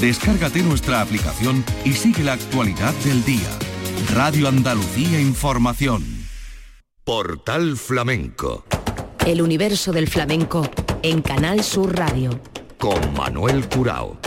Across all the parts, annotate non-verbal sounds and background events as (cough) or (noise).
Descárgate nuestra aplicación y sigue la actualidad del día. Radio Andalucía Información. Portal Flamenco. El universo del flamenco en Canal Sur Radio. Con Manuel Curao.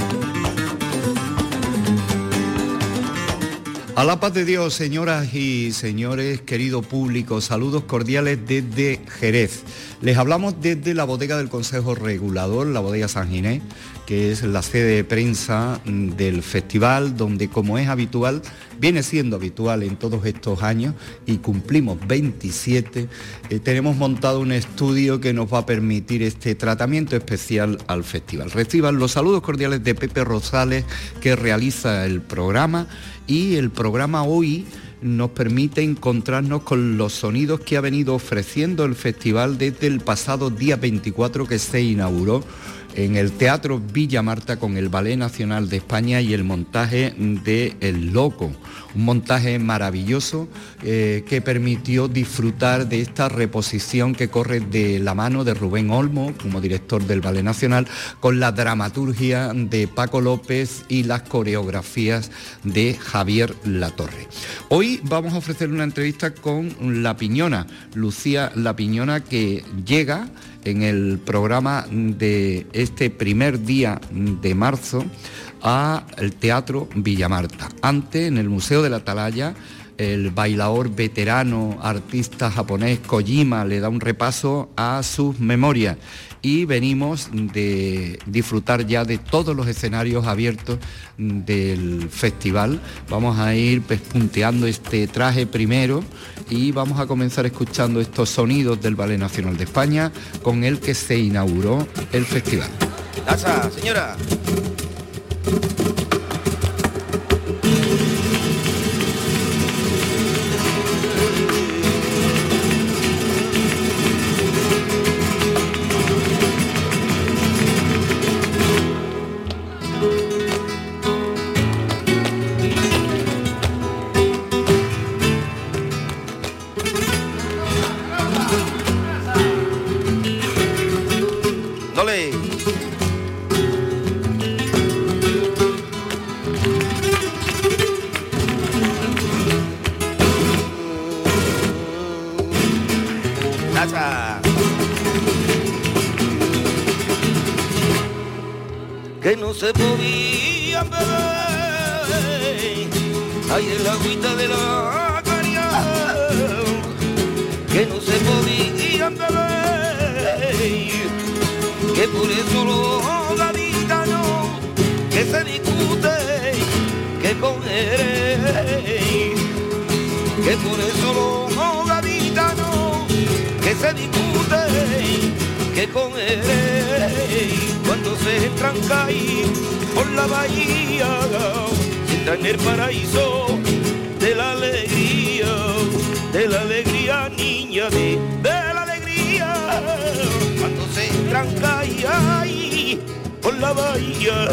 A la paz de Dios, señoras y señores, querido público, saludos cordiales desde Jerez. Les hablamos desde la bodega del Consejo Regulador, la bodega San Ginés, que es la sede de prensa del festival, donde como es habitual, viene siendo habitual en todos estos años y cumplimos 27, eh, tenemos montado un estudio que nos va a permitir este tratamiento especial al festival. Reciban los saludos cordiales de Pepe Rosales, que realiza el programa y el programa hoy nos permite encontrarnos con los sonidos que ha venido ofreciendo el festival desde el pasado día 24 que se inauguró en el Teatro Villa Marta con el Ballet Nacional de España y el montaje de El Loco, un montaje maravilloso eh, que permitió disfrutar de esta reposición que corre de la mano de Rubén Olmo como director del Ballet Nacional con la dramaturgia de Paco López y las coreografías de Javier Latorre. Hoy vamos a ofrecer una entrevista con La Piñona, Lucía La Piñona que llega en el programa de este primer día de marzo al Teatro Villamarta. Antes, en el Museo de la Atalaya, el bailador veterano, artista japonés Kojima le da un repaso a sus memorias y venimos de disfrutar ya de todos los escenarios abiertos del festival. Vamos a ir punteando este traje primero y vamos a comenzar escuchando estos sonidos del Ballet Nacional de España con el que se inauguró el festival. señora. el paraíso de la alegría, de la alegría niña, de, de la alegría. Cuando se tranca y ay, por la bahía.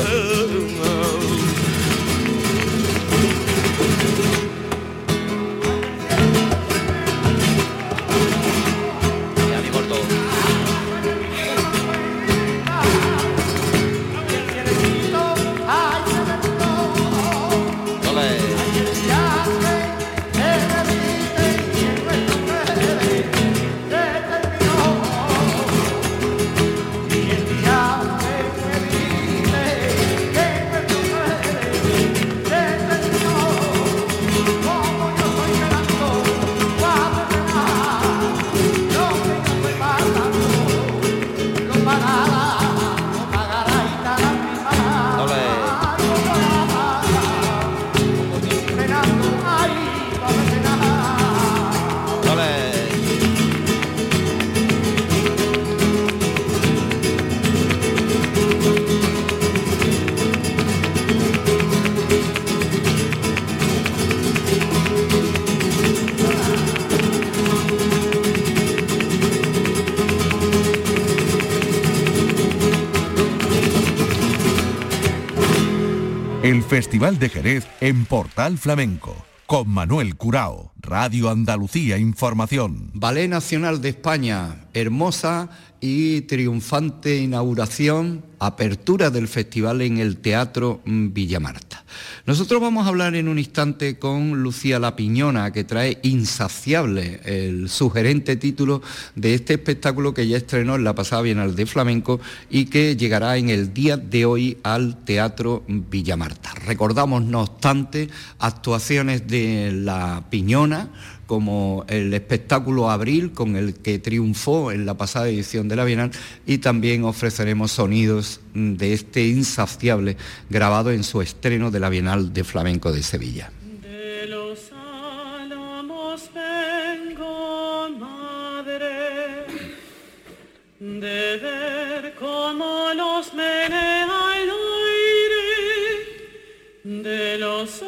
Festival de Jerez en Portal Flamenco con Manuel Curao, Radio Andalucía Información. Ballet Nacional de España, hermosa y triunfante inauguración apertura del festival en el Teatro Villamarta. Nosotros vamos a hablar en un instante con Lucía La Piñona, que trae Insaciable, el sugerente título de este espectáculo que ya estrenó en la pasada Bienal de Flamenco y que llegará en el día de hoy al Teatro Villamarta. Recordamos, no obstante, actuaciones de La Piñona, como el espectáculo Abril con el que triunfó en la pasada edición de la Bienal y también ofreceremos sonidos de este insaciable grabado en su estreno de la Bienal de Flamenco de Sevilla. De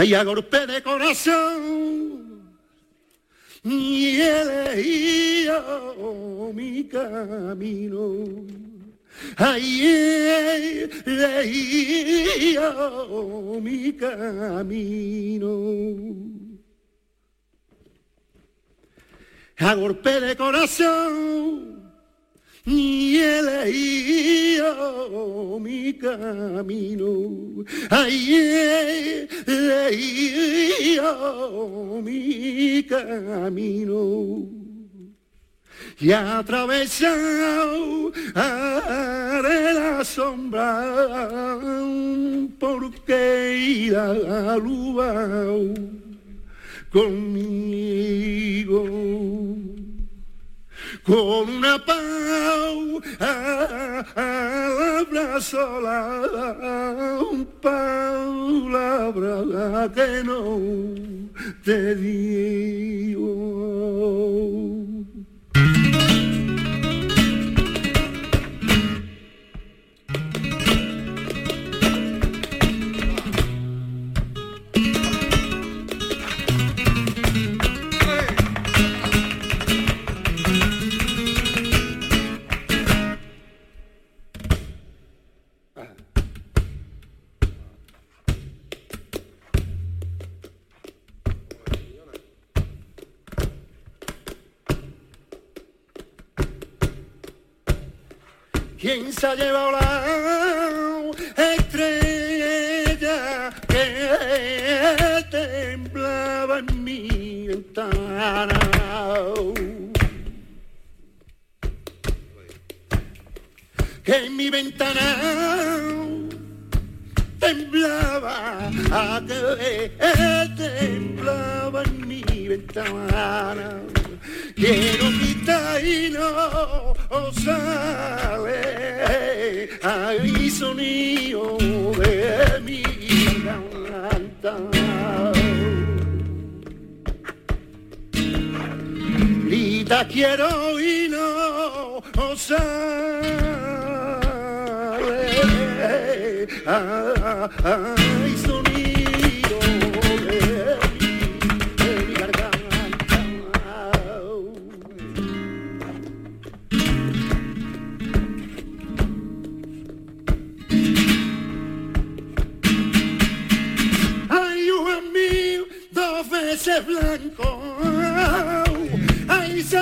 Ay, a golpe de corazón y elegido mi camino. Ay, elegido mi camino. A golpe de corazón y elegido mi camino. Ay, elegido mi camino y atravesado haré la sombra porque irá alubao conmigo con una pau abrazo la palabra que no te digo.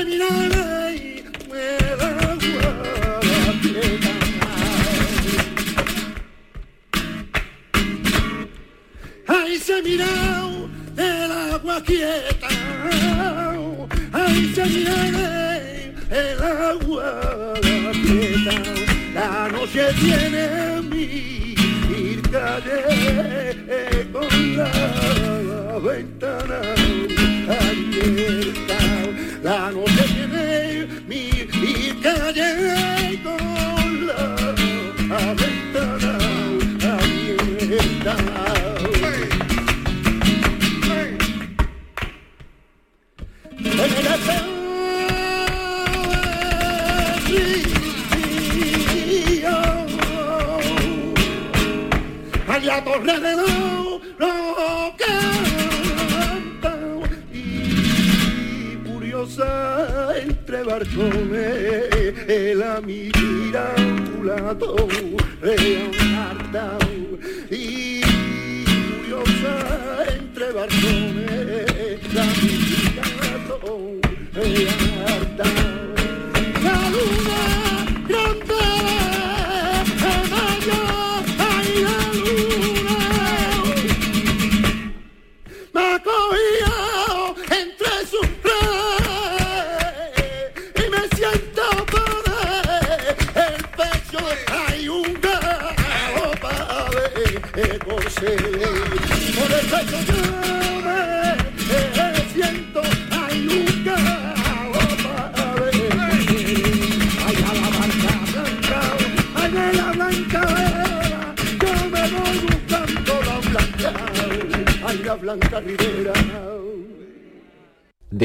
Ay,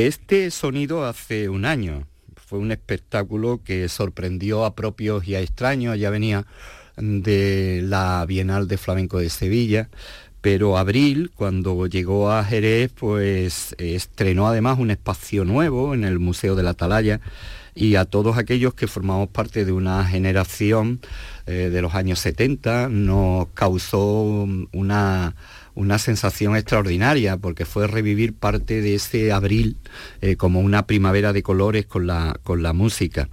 Este sonido hace un año. Fue un espectáculo que sorprendió a propios y a extraños. Ya venía de la Bienal de Flamenco de Sevilla. Pero Abril, cuando llegó a Jerez, pues estrenó además un espacio nuevo en el Museo de la Atalaya y a todos aquellos que formamos parte de una generación eh, de los años 70 nos causó una, una sensación extraordinaria porque fue revivir parte de ese abril eh, como una primavera de colores con la, con la música.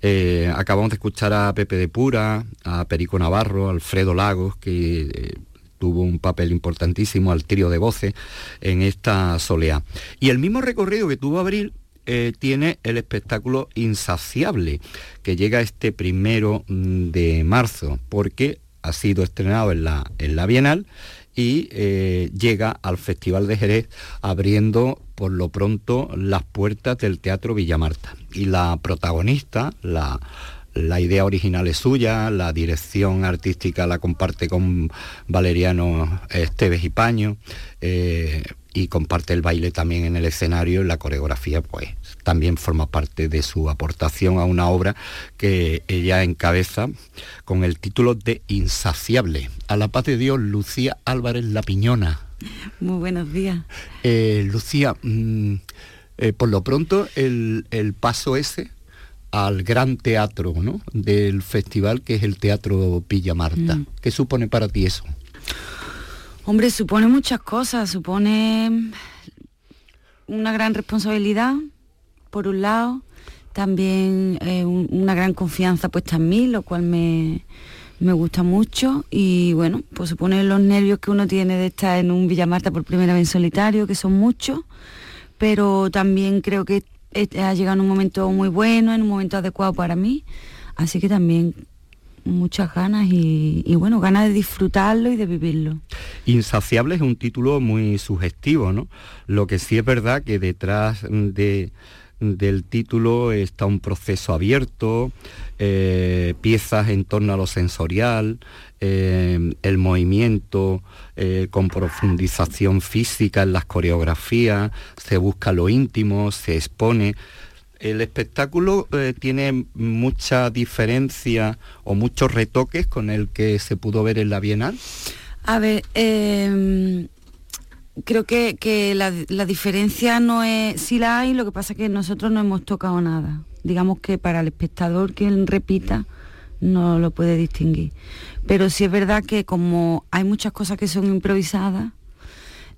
Eh, acabamos de escuchar a Pepe de Pura, a Perico Navarro, a Alfredo Lagos, que eh, tuvo un papel importantísimo al trío de voces en esta soleá. Y el mismo recorrido que tuvo Abril tiene el espectáculo Insaciable, que llega este primero mm, de marzo, porque ha sido estrenado en la, en la Bienal y eh, llega al Festival de Jerez abriendo por lo pronto las puertas del Teatro Villamarta. Y la protagonista, la, la idea original es suya, la dirección artística la comparte con Valeriano Esteves y Paño, eh, y comparte el baile también en el escenario y la coreografía pues también forma parte de su aportación a una obra que ella encabeza con el título de Insaciable. A la paz de Dios, Lucía Álvarez La Piñona. Muy buenos días. Eh, Lucía, mm, eh, por lo pronto el, el paso ese al gran teatro ¿no? del festival que es el Teatro Villa Marta. Mm. ¿Qué supone para ti eso? Hombre, supone muchas cosas, supone una gran responsabilidad, por un lado, también eh, un- una gran confianza puesta en mí, lo cual me, me gusta mucho y bueno, pues supone los nervios que uno tiene de estar en un Villamarta por primera vez en solitario, que son muchos, pero también creo que ha llegado en un momento muy bueno, en un momento adecuado para mí, así que también muchas ganas y bueno, ganas de disfrutarlo y de vivirlo. Insaciable es un título muy sugestivo, ¿no? Lo que sí es verdad que detrás de, del título está un proceso abierto, eh, piezas en torno a lo sensorial, eh, el movimiento eh, con profundización física en las coreografías, se busca lo íntimo, se expone ¿el espectáculo tiene mucha diferencia o muchos retoques con el que se pudo ver en la Bienal? A ver, creo que, que la, la diferencia no es, sí la hay, lo que pasa es que nosotros no hemos tocado nada. Digamos que para el espectador que repita no lo puede distinguir. Pero sí es verdad que como hay muchas cosas que son improvisadas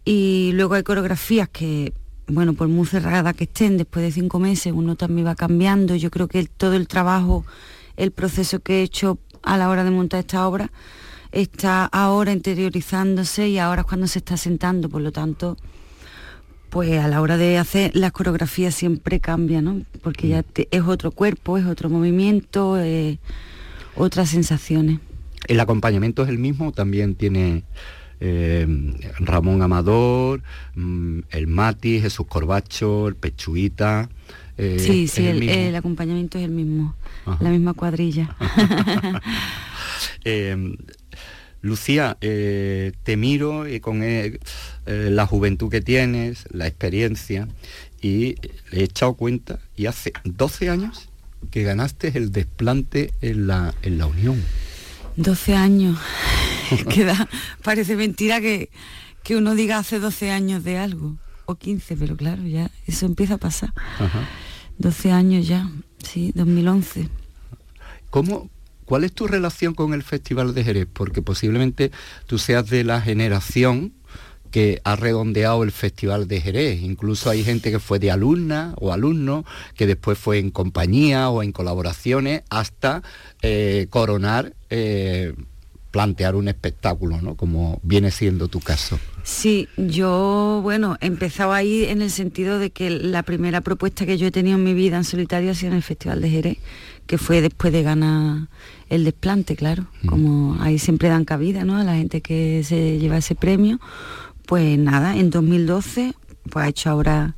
y luego hay coreografías que, bueno, por muy cerradas que estén, después de cinco meses uno también va cambiando. Yo creo que todo el trabajo, el proceso que he hecho a la hora de montar esta obra, está ahora interiorizándose y ahora es cuando se está sentando, por lo tanto, pues a la hora de hacer las coreografías siempre cambia, ¿no? Porque ya te- es otro cuerpo, es otro movimiento, eh, otras sensaciones. ¿El acompañamiento es el mismo? También tiene eh, Ramón Amador, mm, el Mati, Jesús Corbacho, el Pechuita. eh, sí, ¿es sí, el, acompañamiento es el mismo, Ajá. la misma cuadrilla. (laughs) (laughs) Eh, Lucía, eh, te miro y con eh, eh, la juventud que tienes, la experiencia, y he echado cuenta, y hace 12 años que ganaste el desplante en la, en la Unión. 12 años. (laughs) Queda, parece mentira que, que uno diga hace 12 años de algo, o 15, pero claro, ya eso empieza a pasar. Ajá. 12 años ya, sí, 2011. ¿Cómo, ¿Cuál es tu relación con el Festival de Jerez? Porque posiblemente tú seas de la generación que ha redondeado el Festival de Jerez. Incluso hay gente que fue de alumna o alumno, que después fue en compañía o en colaboraciones, hasta eh, coronar, eh, plantear un espectáculo, ¿no? Como viene siendo tu caso. Sí, yo, bueno, he empezado ahí en el sentido de que la primera propuesta que yo he tenido en mi vida en solitario ha sido en el Festival de Jerez, que fue después de ganar el desplante, claro, como ahí siempre dan cabida, ¿no? A la gente que se lleva ese premio. Pues nada, en 2012, pues ha hecho ahora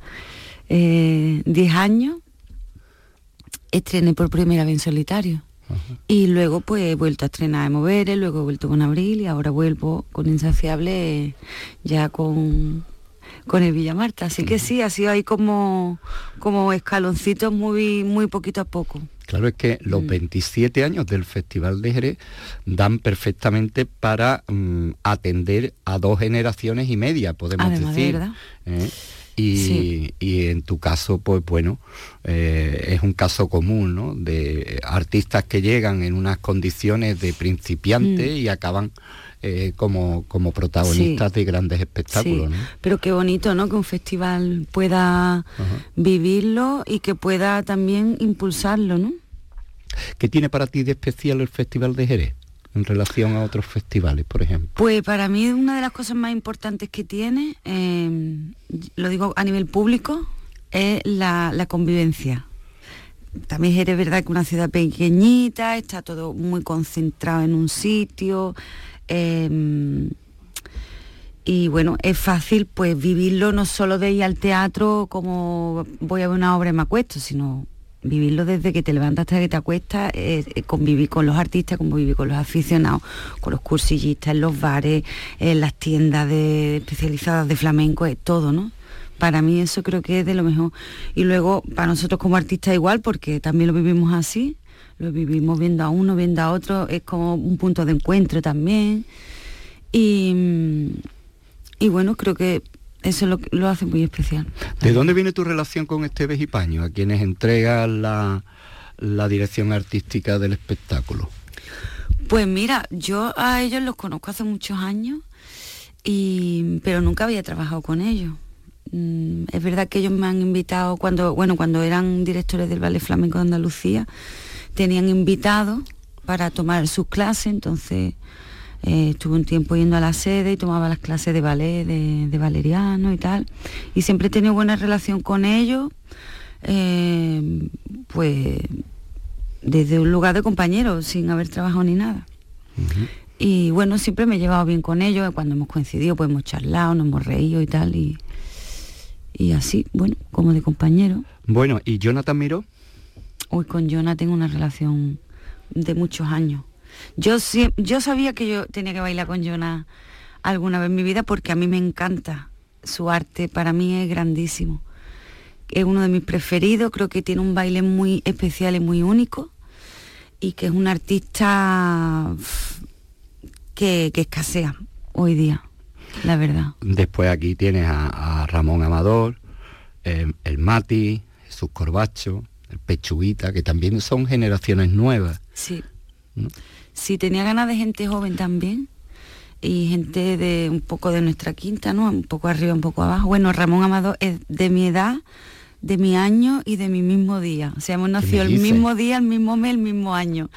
eh, 10 años, estrené por primera vez en solitario. Y luego pues he vuelto a estrenar en Moveres, luego he vuelto con Abril y ahora vuelvo con Insaciable eh, ya con, con el Villa Marta. Así que sí, ha sido ahí como, como escaloncitos muy, muy poquito a poco. Claro, es que los Mm. 27 años del Festival de Jerez dan perfectamente para mm, atender a dos generaciones y media, podemos Además, decir. verdad. ¿eh? Y, Sí. y en tu caso, pues bueno, eh, es un caso común, ¿no? De artistas que llegan en unas condiciones de principiante Mm. y acaban eh, como, como protagonistas de grandes espectáculos, Sí, ¿no? Pero qué bonito, ¿no? Que un festival pueda vivirlo y que pueda también impulsarlo, ¿no? ¿Qué tiene para ti de especial el Festival de Jerez en relación a otros festivales, por ejemplo? Pues para mí una de las cosas más importantes que tiene, eh, lo digo a nivel público, es la, la convivencia. También es verdad que una ciudad pequeñita, está todo muy concentrado en un sitio. Eh, y bueno, es fácil pues vivirlo no solo de ir al teatro como voy a ver una obra y me acuesto, sino vivirlo desde que te levantas hasta que te acuestas, eh, eh, convivir con los artistas, convivir con los aficionados, con los cursillistas, en los bares, en las tiendas especializadas de flamenco, es todo, ¿no? Para mí eso creo que es de lo mejor. Y luego, para nosotros como artistas igual, porque también lo vivimos así, lo vivimos viendo a uno, viendo a otro, es como un punto de encuentro también. Y, y bueno, creo que eso lo, lo hace muy especial. ¿De dónde viene tu relación con Esteves y Paño, a quienes entregas la, la dirección artística del espectáculo? Pues mira, yo a ellos los conozco hace muchos años, y, pero nunca había trabajado con ellos. Mm, Es verdad que ellos me han invitado cuando, bueno, cuando eran directores del Ballet Flamenco de Andalucía, tenían invitados para tomar sus clases, entonces eh, estuve un tiempo yendo a la sede y tomaba las clases de ballet, de, de valeriano y tal. Y siempre he tenido buena relación con ellos, eh, pues desde un lugar de compañeros, sin haber trabajado ni nada. Y bueno, siempre me he llevado bien con ellos, cuando hemos coincidido, pues hemos charlado, nos hemos reído y tal, y, y así, bueno, como de compañero. Bueno, ¿y Jonathan Miró? Hoy con Jonah tengo una relación de muchos años. Yo, yo sabía que yo tenía que bailar con Jonah alguna vez en mi vida porque a mí me encanta. Su arte para mí es grandísimo. es uno de mis preferidos, creo que tiene un baile muy especial y muy único y que es un artista que, escasea hoy día, la verdad. Después aquí tienes a, Ramón Amador, eh, el Mati, Jesús Corbacho, el Pechuguita, que también son generaciones nuevas. Sí. ¿no? Sí, tenía ganas de gente joven también y gente de un poco de nuestra quinta, ¿no? Un poco arriba, un poco abajo. Bueno, Ramón Amado es de mi edad, de mi año y de mi mismo día. O sea, hemos nacido el mismo día, el mismo mes, el mismo año.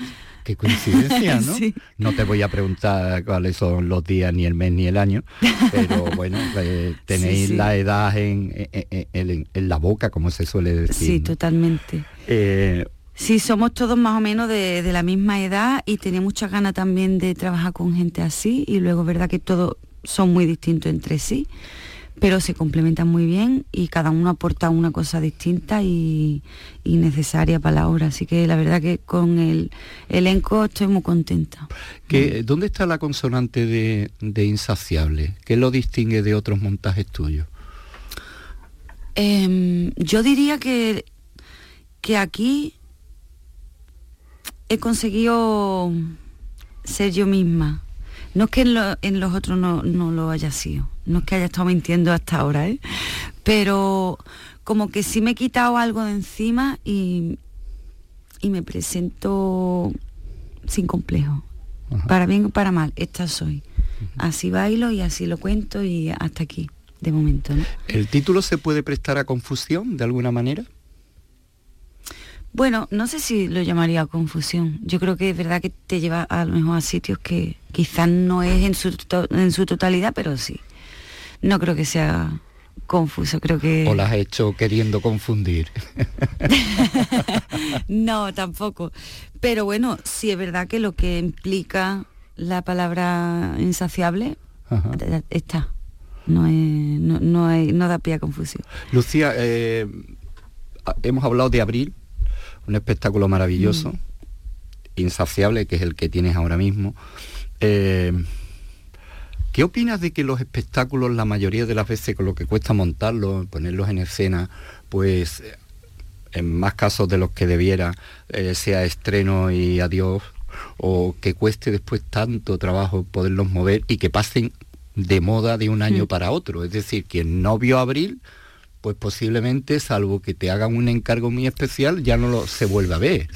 Qué coincidencia, (laughs) ¿no? Sí. No te voy a preguntar cuáles son los días, ni el mes, ni el año, pero (laughs) bueno, eh, tenéis Sí, sí. la edad en, en- en- en- en la boca, como se suele decir. Sí, ¿no? totalmente. Eh, Sí, somos todos más o menos de, de la misma edad y tenía muchas ganas también de trabajar con gente así y luego es verdad que todos son muy distintos entre sí, pero se complementan muy bien y cada uno aporta una cosa distinta y, y necesaria para la obra. Así que la verdad que con el elenco estoy muy contenta. que, ¿Dónde está la consonante de, de insaciable? ¿Qué lo distingue de otros montajes tuyos? Em, yo diría que, que aquí he conseguido ser yo misma. No es que en, lo- en los otros no, no lo haya sido, no es que haya estado mintiendo hasta ahora, ¿eh? pero como que sí me he quitado algo de encima y, y me presento sin complejo. Ajá. Para bien o para mal, esta soy. Así bailo y así lo cuento y hasta aquí, de momento. ¿no? ¿El título se puede prestar a confusión de alguna manera? Bueno, no sé si lo llamaría confusión. Yo creo que es verdad que te lleva a lo mejor a sitios que quizás no es en su, to- en su totalidad, pero sí. No creo que sea confuso, creo que... ¿O las has hecho queriendo confundir? (laughs) no, tampoco. Pero bueno, sí es verdad que lo que implica la palabra insaciable Ajá. eh, está. No, es, no, no, hay- no da pie a confusión. Lucía, eh, hemos hablado de Abril, un espectáculo maravilloso, insaciable, que es el que tienes ahora mismo. Eh, ¿Qué opinas de que los espectáculos, la mayoría de las veces, con lo que cuesta montarlos, ponerlos en escena, pues eh, en más casos de los que debiera, eh, sea estreno y adiós, o que cueste después tanto trabajo poderlos mover y que pasen de moda de un año Mm. para otro? Es decir, quien no vio Abril, pues posiblemente, salvo que te hagan un encargo muy especial, ya no lo, se vuelve a ver.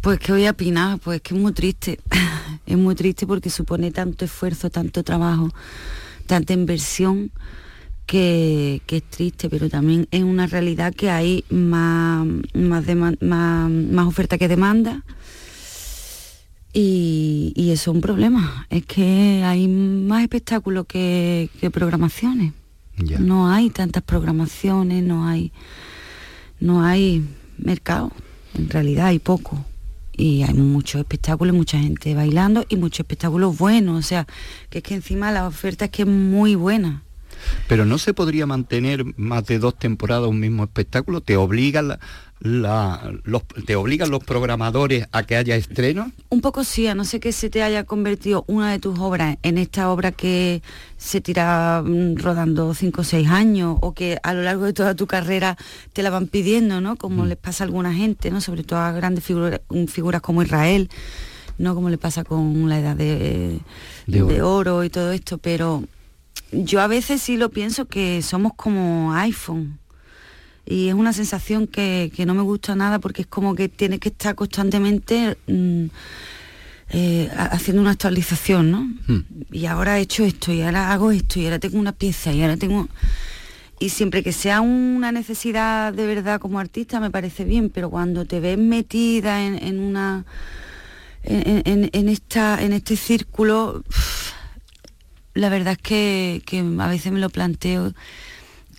Pues que voy a opinar, pues que es muy triste. (laughs) es muy triste porque supone tanto esfuerzo, tanto trabajo, tanta inversión que, que es triste, pero también es una realidad que hay más, más, más, más oferta que demanda. Y, y eso es un problema. Es que hay más espectáculos que, que programaciones. No hay tantas programaciones, no hay, no hay mercado. En realidad hay poco. Y hay muchos espectáculos, mucha gente bailando y muchos espectáculos buenos. O sea, que es que encima la oferta es que es muy buena. Pero no se podría mantener más de dos temporadas un mismo espectáculo. ¿Te obligan, la- la- los, ¿te obligan los programadores a que haya estrenos? Un poco sí, a no ser que se te haya convertido una de tus obras en esta obra que se tira mm, rodando cinco o seis años o que a lo largo de toda tu carrera te la van pidiendo, ¿no? Como les pasa a alguna gente, ¿no? Sobre todo a grandes figuras, figuras como Israel, ¿no? Como le pasa con la edad de, De oro. de oro y todo esto, pero yo a veces sí lo pienso que somos como iPhone. Y es una sensación que, que no me gusta nada porque es como que tienes que estar constantemente mm, eh, ha- haciendo una actualización, ¿no? Hmm. Y ahora he hecho esto, y ahora hago esto, y ahora tengo una pieza, y ahora tengo... Y siempre que sea una necesidad de verdad como artista me parece bien, pero cuando te ves metida en, en una... En, en- en esta, en este círculo, la verdad es que, que a veces me lo planteo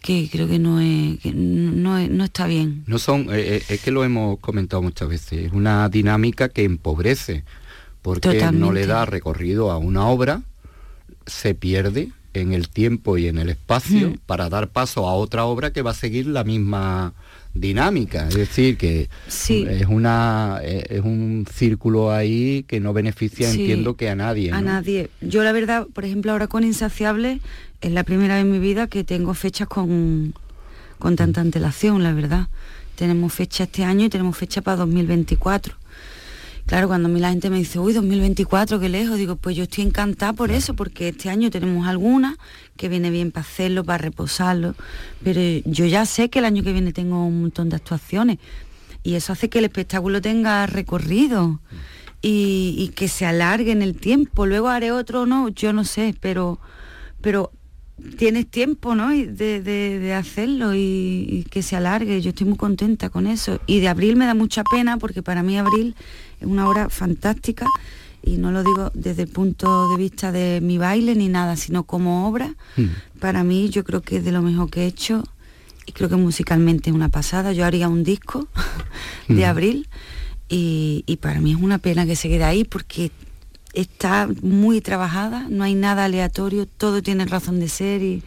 que creo que no es, que no, es- no está bien. No son, eh, eh, es que lo hemos comentado muchas veces, es una dinámica que empobrece, porque no le da recorrido a una obra, se pierde en el tiempo y en el espacio Mm. para dar paso a otra obra que va a seguir la misma dinámica. Es decir, que Sí. es una eh, es un círculo ahí que no beneficia, Sí. entiendo que a nadie. A nadie. Yo la verdad, por ejemplo, ahora con Insaciable, es la primera vez en mi vida que tengo fechas con, con tanta antelación, la verdad. Tenemos fecha este año y tenemos fecha para 2024. Claro, cuando a mí la gente me dice, uy, 2024, qué lejos, digo, pues yo estoy encantada por eso, porque este año tenemos algunas que viene bien para hacerlo, para reposarlo, pero yo ya sé que el año que viene tengo un montón de actuaciones y eso hace que el espectáculo tenga recorrido y, y que se alargue en el tiempo. Luego haré otro, no, yo no sé, pero, pero tienes tiempo, ¿no? De, de- de hacerlo y, y que se alargue. Yo estoy muy contenta con eso. Y de abril me da mucha pena porque para mí abril es una obra fantástica y no lo digo desde el punto de vista de mi baile ni nada, sino como obra. Para mí yo creo que es de lo mejor que he hecho y creo que musicalmente es una pasada. Yo haría un disco (laughs) de abril y, y para mí es una pena que se quede ahí porque está muy trabajada, no hay nada aleatorio, todo tiene razón de ser y,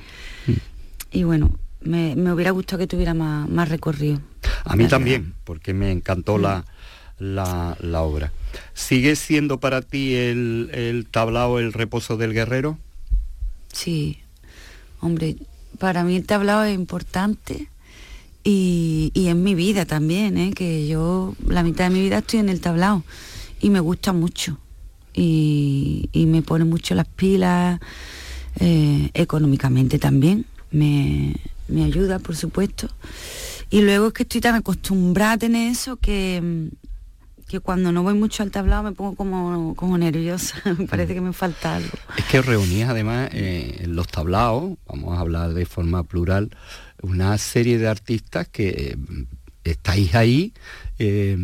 y bueno, me, me hubiera gustado que tuviera más, más recorrido. A mí también, porque me encantó la, la, la obra. ¿Sigue siendo para ti el, el tablao el reposo del guerrero? Sí, hombre, para mí el tablao es importante y, y en mi vida también, ¿eh? que yo la mitad de mi vida estoy en el tablao y me gusta mucho y, y me pone mucho las pilas eh, económicamente también, me, me ayuda por supuesto y luego es que estoy tan acostumbrada tener eso que, que cuando no voy mucho al tablao me pongo como, como nerviosa, (laughs) me parece que me falta algo. Es que reunís además eh, en los tablaos, vamos a hablar de forma plural, una serie de artistas que eh, estáis ahí eh,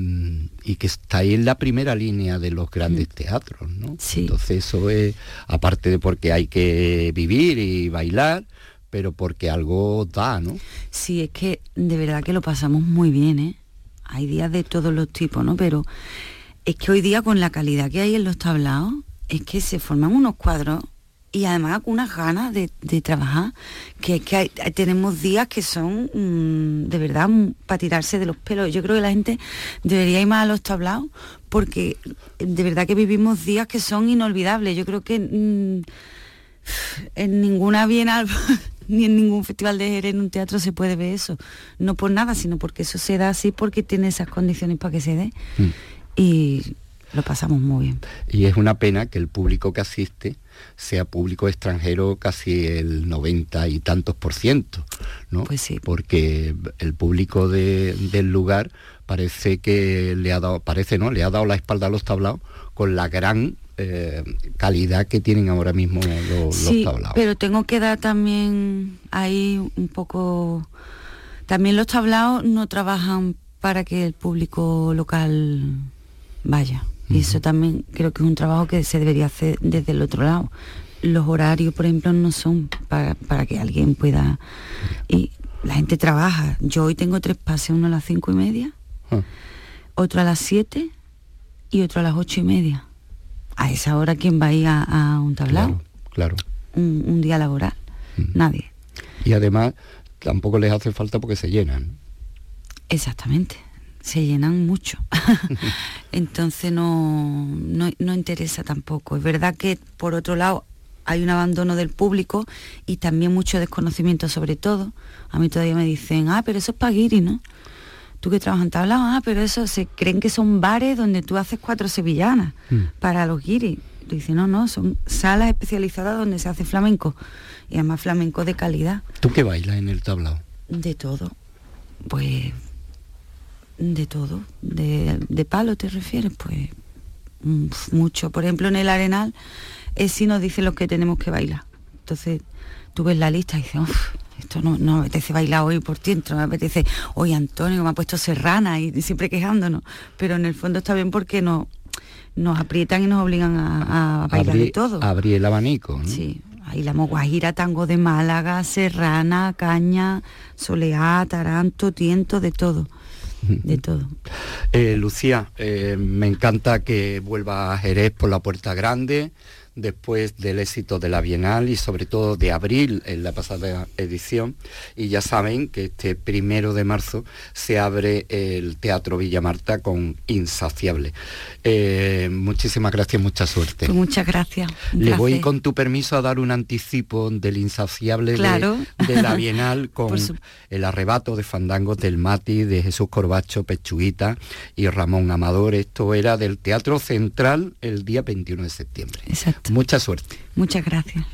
y que estáis en la primera línea de los grandes teatros, ¿no? Entonces eso es, aparte de porque hay que vivir y bailar, pero porque algo da, ¿no? Sí, es que de verdad que lo pasamos muy bien, ¿eh? Hay días de todos los tipos, ¿no? Pero es que hoy día con la calidad que hay en los tablaos, es que se forman unos cuadros y además unas ganas de, trabajar, que es que tenemos días que son mm, de verdad para tirarse de los pelos. Yo creo que la gente debería ir más a los tablaos porque de verdad que vivimos días que son inolvidables. Yo creo que mm, en ninguna bienal ni en ningún festival de Jerez en un teatro se puede ver eso. No por nada, sino porque eso se da así porque tiene esas condiciones para que se dé. Y lo pasamos muy bien. Y es una pena que el público que asiste sea público extranjero casi el 90 y tantos por ciento, ¿no? Pues sí. Porque el público de- del lugar parece que le ha dado, parece, ¿no? Le ha dado la espalda a los tablaos con la gran eh, calidad que tienen ahora mismo lo- Sí, los tablaos. pero tengo que dar también ahí un poco... También los tablaos no trabajan para que el público local vaya. Y eso también creo que es un trabajo que se debería hacer desde el otro lado. Los horarios, por ejemplo, no son para, para que alguien pueda... Y la gente trabaja. Yo hoy tengo tres pases, uno a las cinco y media, Ah. otro a las siete y otro a las ocho y media. A esa hora, ¿quién va a ir a, a un tablao? Claro. un, un día laboral. Nadie. Y además tampoco les hace falta porque se llenan. Exactamente. Se llenan mucho. (laughs) (laughs) Entonces no, no, no interesa tampoco. Es verdad que por otro lado hay un abandono del público y también mucho desconocimiento sobre todo. A mí todavía me dicen, ah, pero eso es para guiri, ¿no? Tú que trabajas en tablao, ah, pero eso se creen que son bares donde tú haces cuatro sevillanas para los guiris. Tú dices, no, no, son salas especializadas donde se hace flamenco. Y además flamenco de calidad. ¿Tú qué bailas en el tablao? De todo. Pues de todo. De, de palo te refieres, pues mm, mucho. Por ejemplo, en el Arenal, es si nos dicen los que tenemos que bailar. Entonces, tú ves la lista y dices, "Uf, esto no, no me apetece bailar hoy por dentro, me apetece, hoy Antonio me ha puesto serrana y siempre quejándonos. Pero en el fondo está bien porque no, nos aprietan y nos obligan a, a bailar de Abrí- todo. abrí el abanico. ¿no? Sí, ahí la Guajira, tango de Málaga, serrana, caña, soleá, taranto, tiento, de todo, (laughs) de todo. Eh, Lucía, eh, me encanta que vuelva a Jerez por la puerta grande, después del éxito de la Bienal y sobre todo de abril en la pasada edición. Y ya saben que este primero de marzo se abre el Teatro Villa Marta con Insaciable. Eh, muchísimas gracias, mucha suerte. Pues muchas gracias. Le voy con tu permiso a dar un anticipo del Insaciable de, de, la Bienal (laughs) con el arrebato de fandangos del Mati, de Jesús Corbacho, Pechuguita y Ramón Amador. Esto era del Teatro Central el día 21 de septiembre. Exacto. Mucha suerte. Muchas gracias.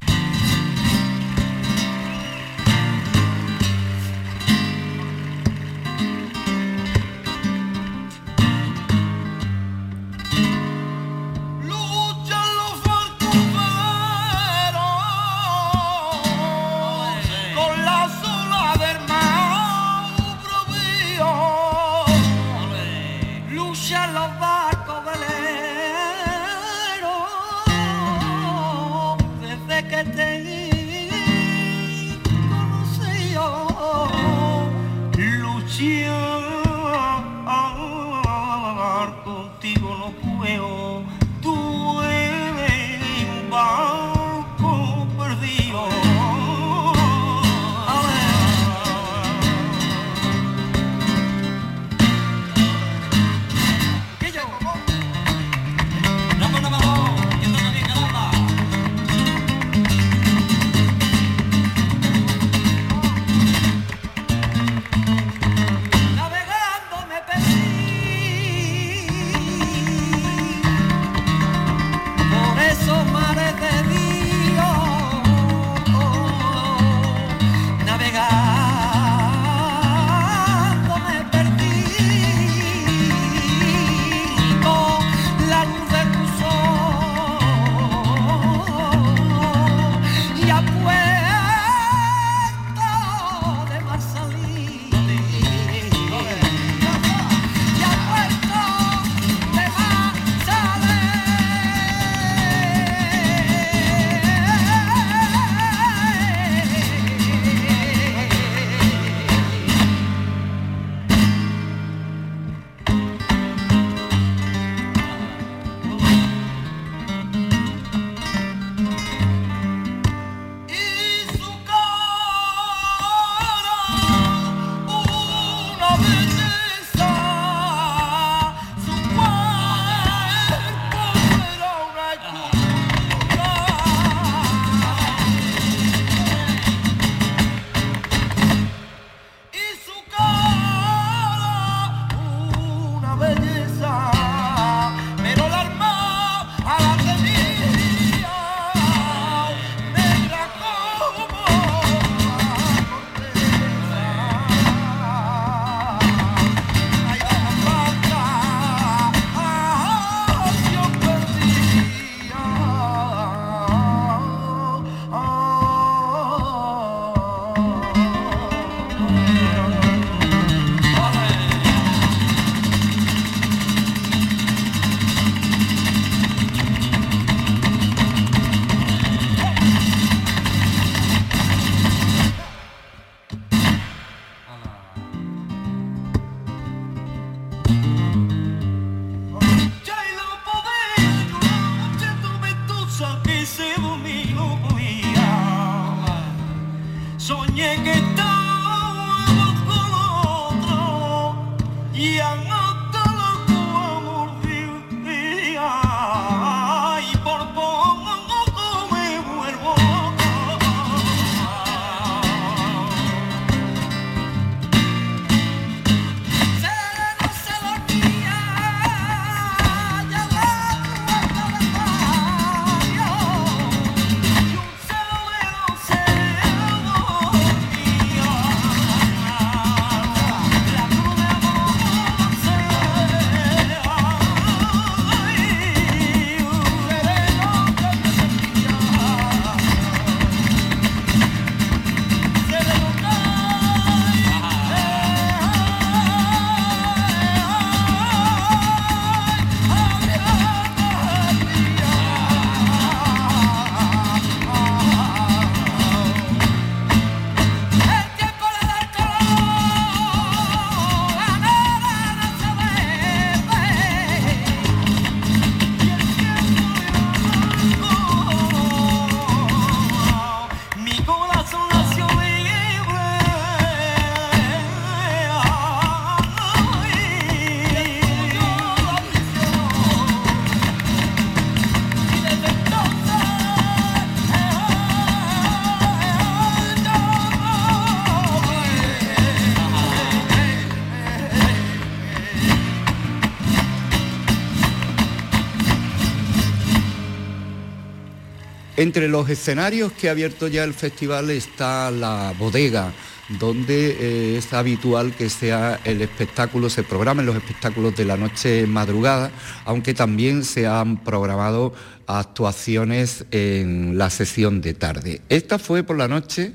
Entre los escenarios que ha abierto ya el festival está la bodega, donde eh, es habitual que sea el espectáculo, se programen los espectáculos de la noche madrugada, aunque también se han programado actuaciones en la sesión de tarde. Esta fue por la noche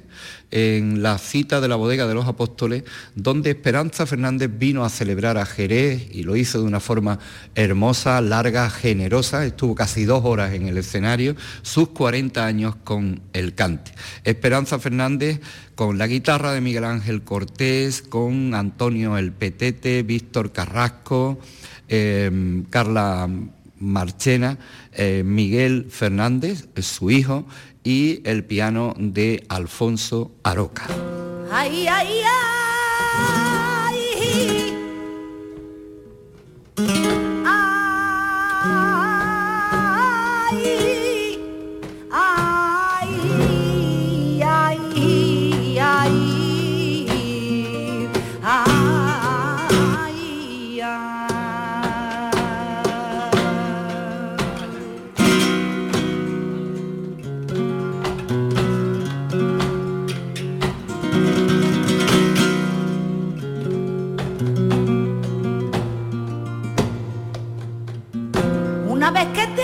en la cita de la bodega de los apóstoles, donde Esperanza Fernández vino a celebrar a Jerez y lo hizo de una forma hermosa, larga, generosa, estuvo casi dos horas en el escenario, sus 40 años con el cante. Esperanza Fernández con la guitarra de Miguel Ángel Cortés, con Antonio El Petete, Víctor Carrasco, eh, Carla Marchena, eh, Miguel Fernández, su hijo, y el piano de Alfonso Aroca. Una vez que te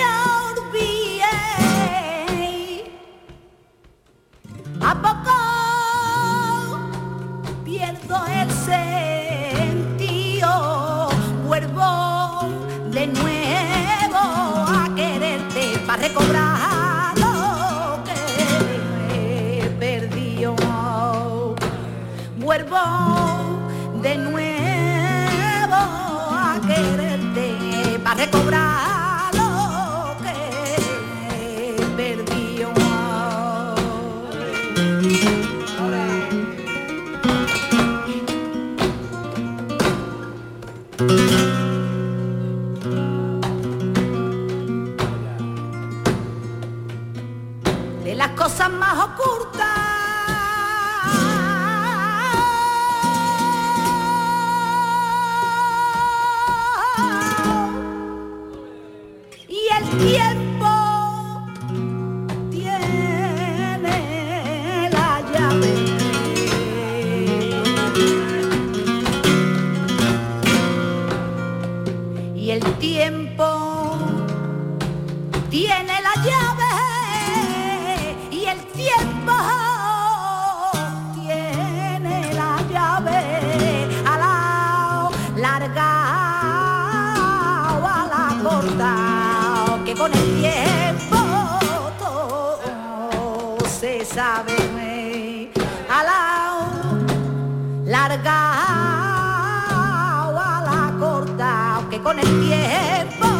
con el tiempo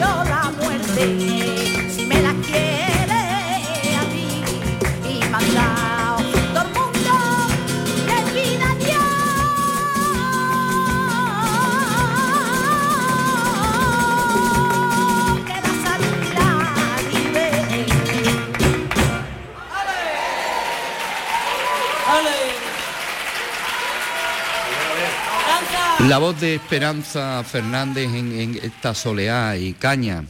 pido la muerte La voz de Esperanza Fernández en, esta soleá y caña,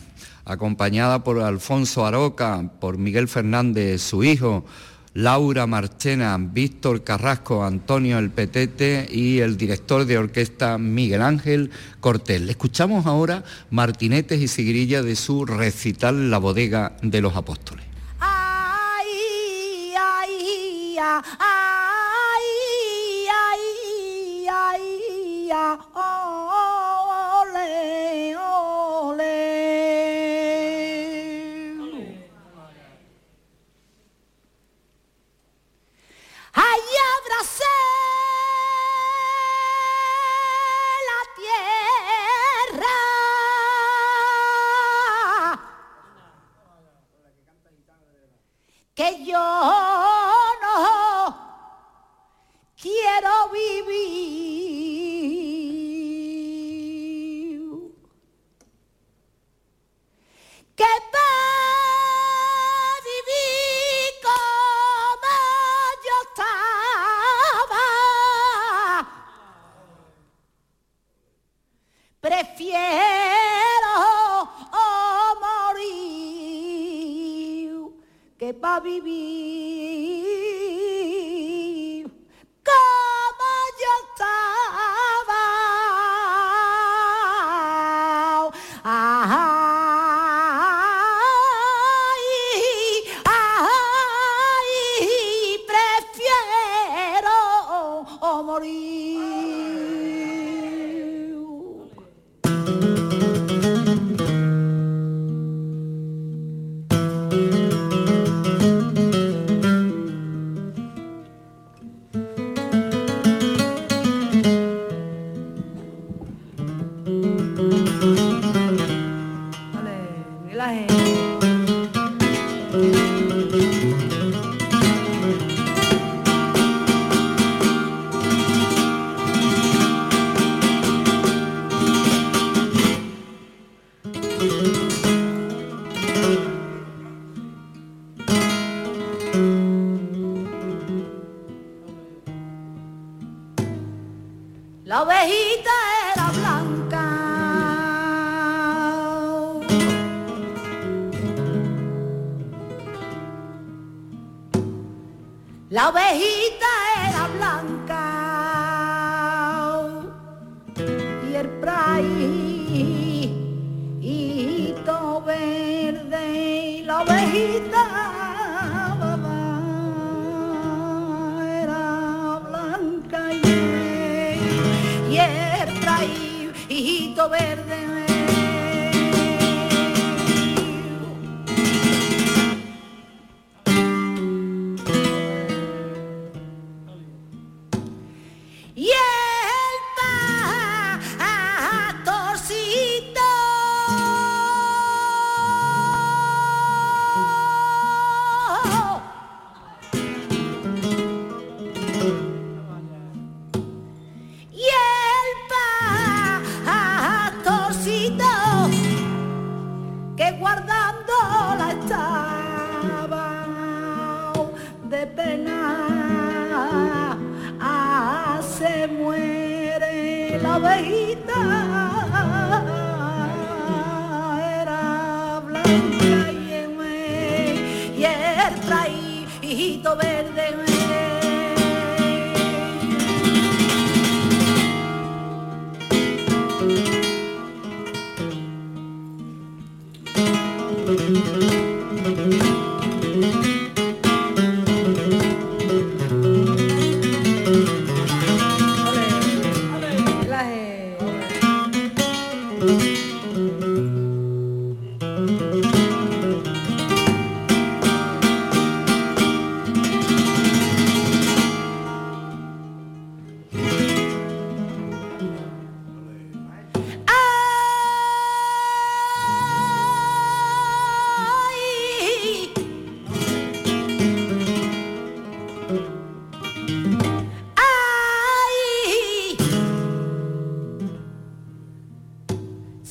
acompañada por Alfonso Aroca, por Miguel Fernández, su hijo, Laura Marchena, Víctor Carrasco, Antonio El Petete y el director de orquesta Miguel Ángel Cortés. Escuchamos ahora martinetes y sigrilla de su recital La bodega de los apóstoles. Ay, ay, ole, ole. Abracé la tierra. que yo no que va a vivir como yo estaba. Prefiero oh, morir que va a vivir.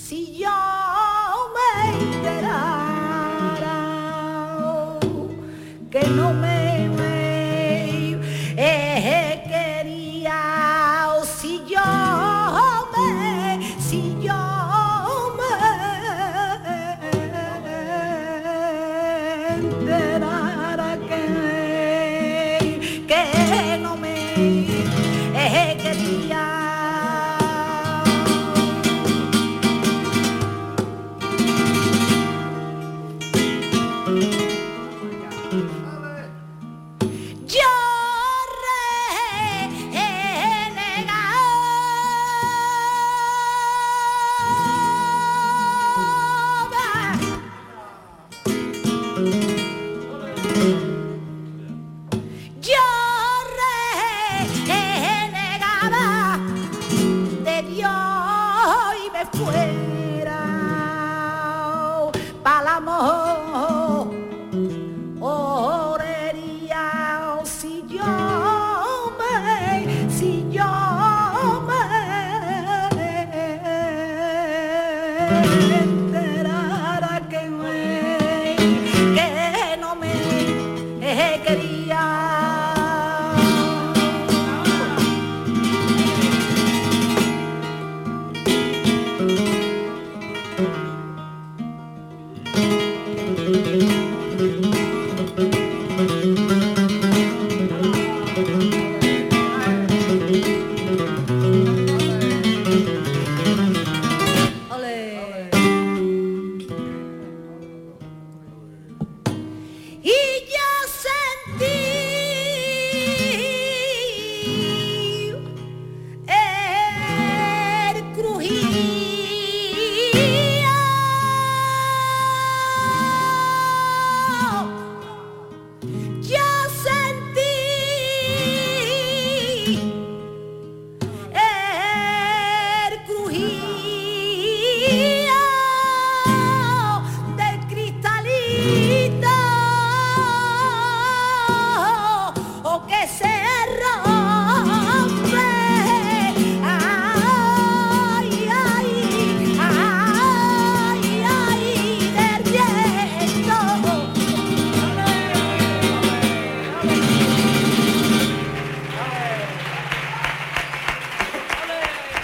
Si yo me enterara que no me,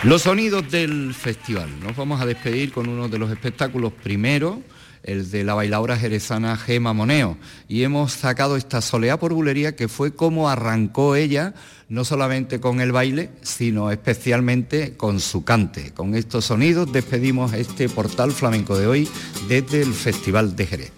Los sonidos del festival. Nos vamos a despedir con uno de los espectáculos primero, el de la bailadora jerezana Gema Moneo. Y hemos sacado esta soleá por bulería que fue como arrancó ella, no solamente con el baile, sino especialmente con su cante. Con estos sonidos despedimos este portal flamenco de hoy desde el Festival de Jerez.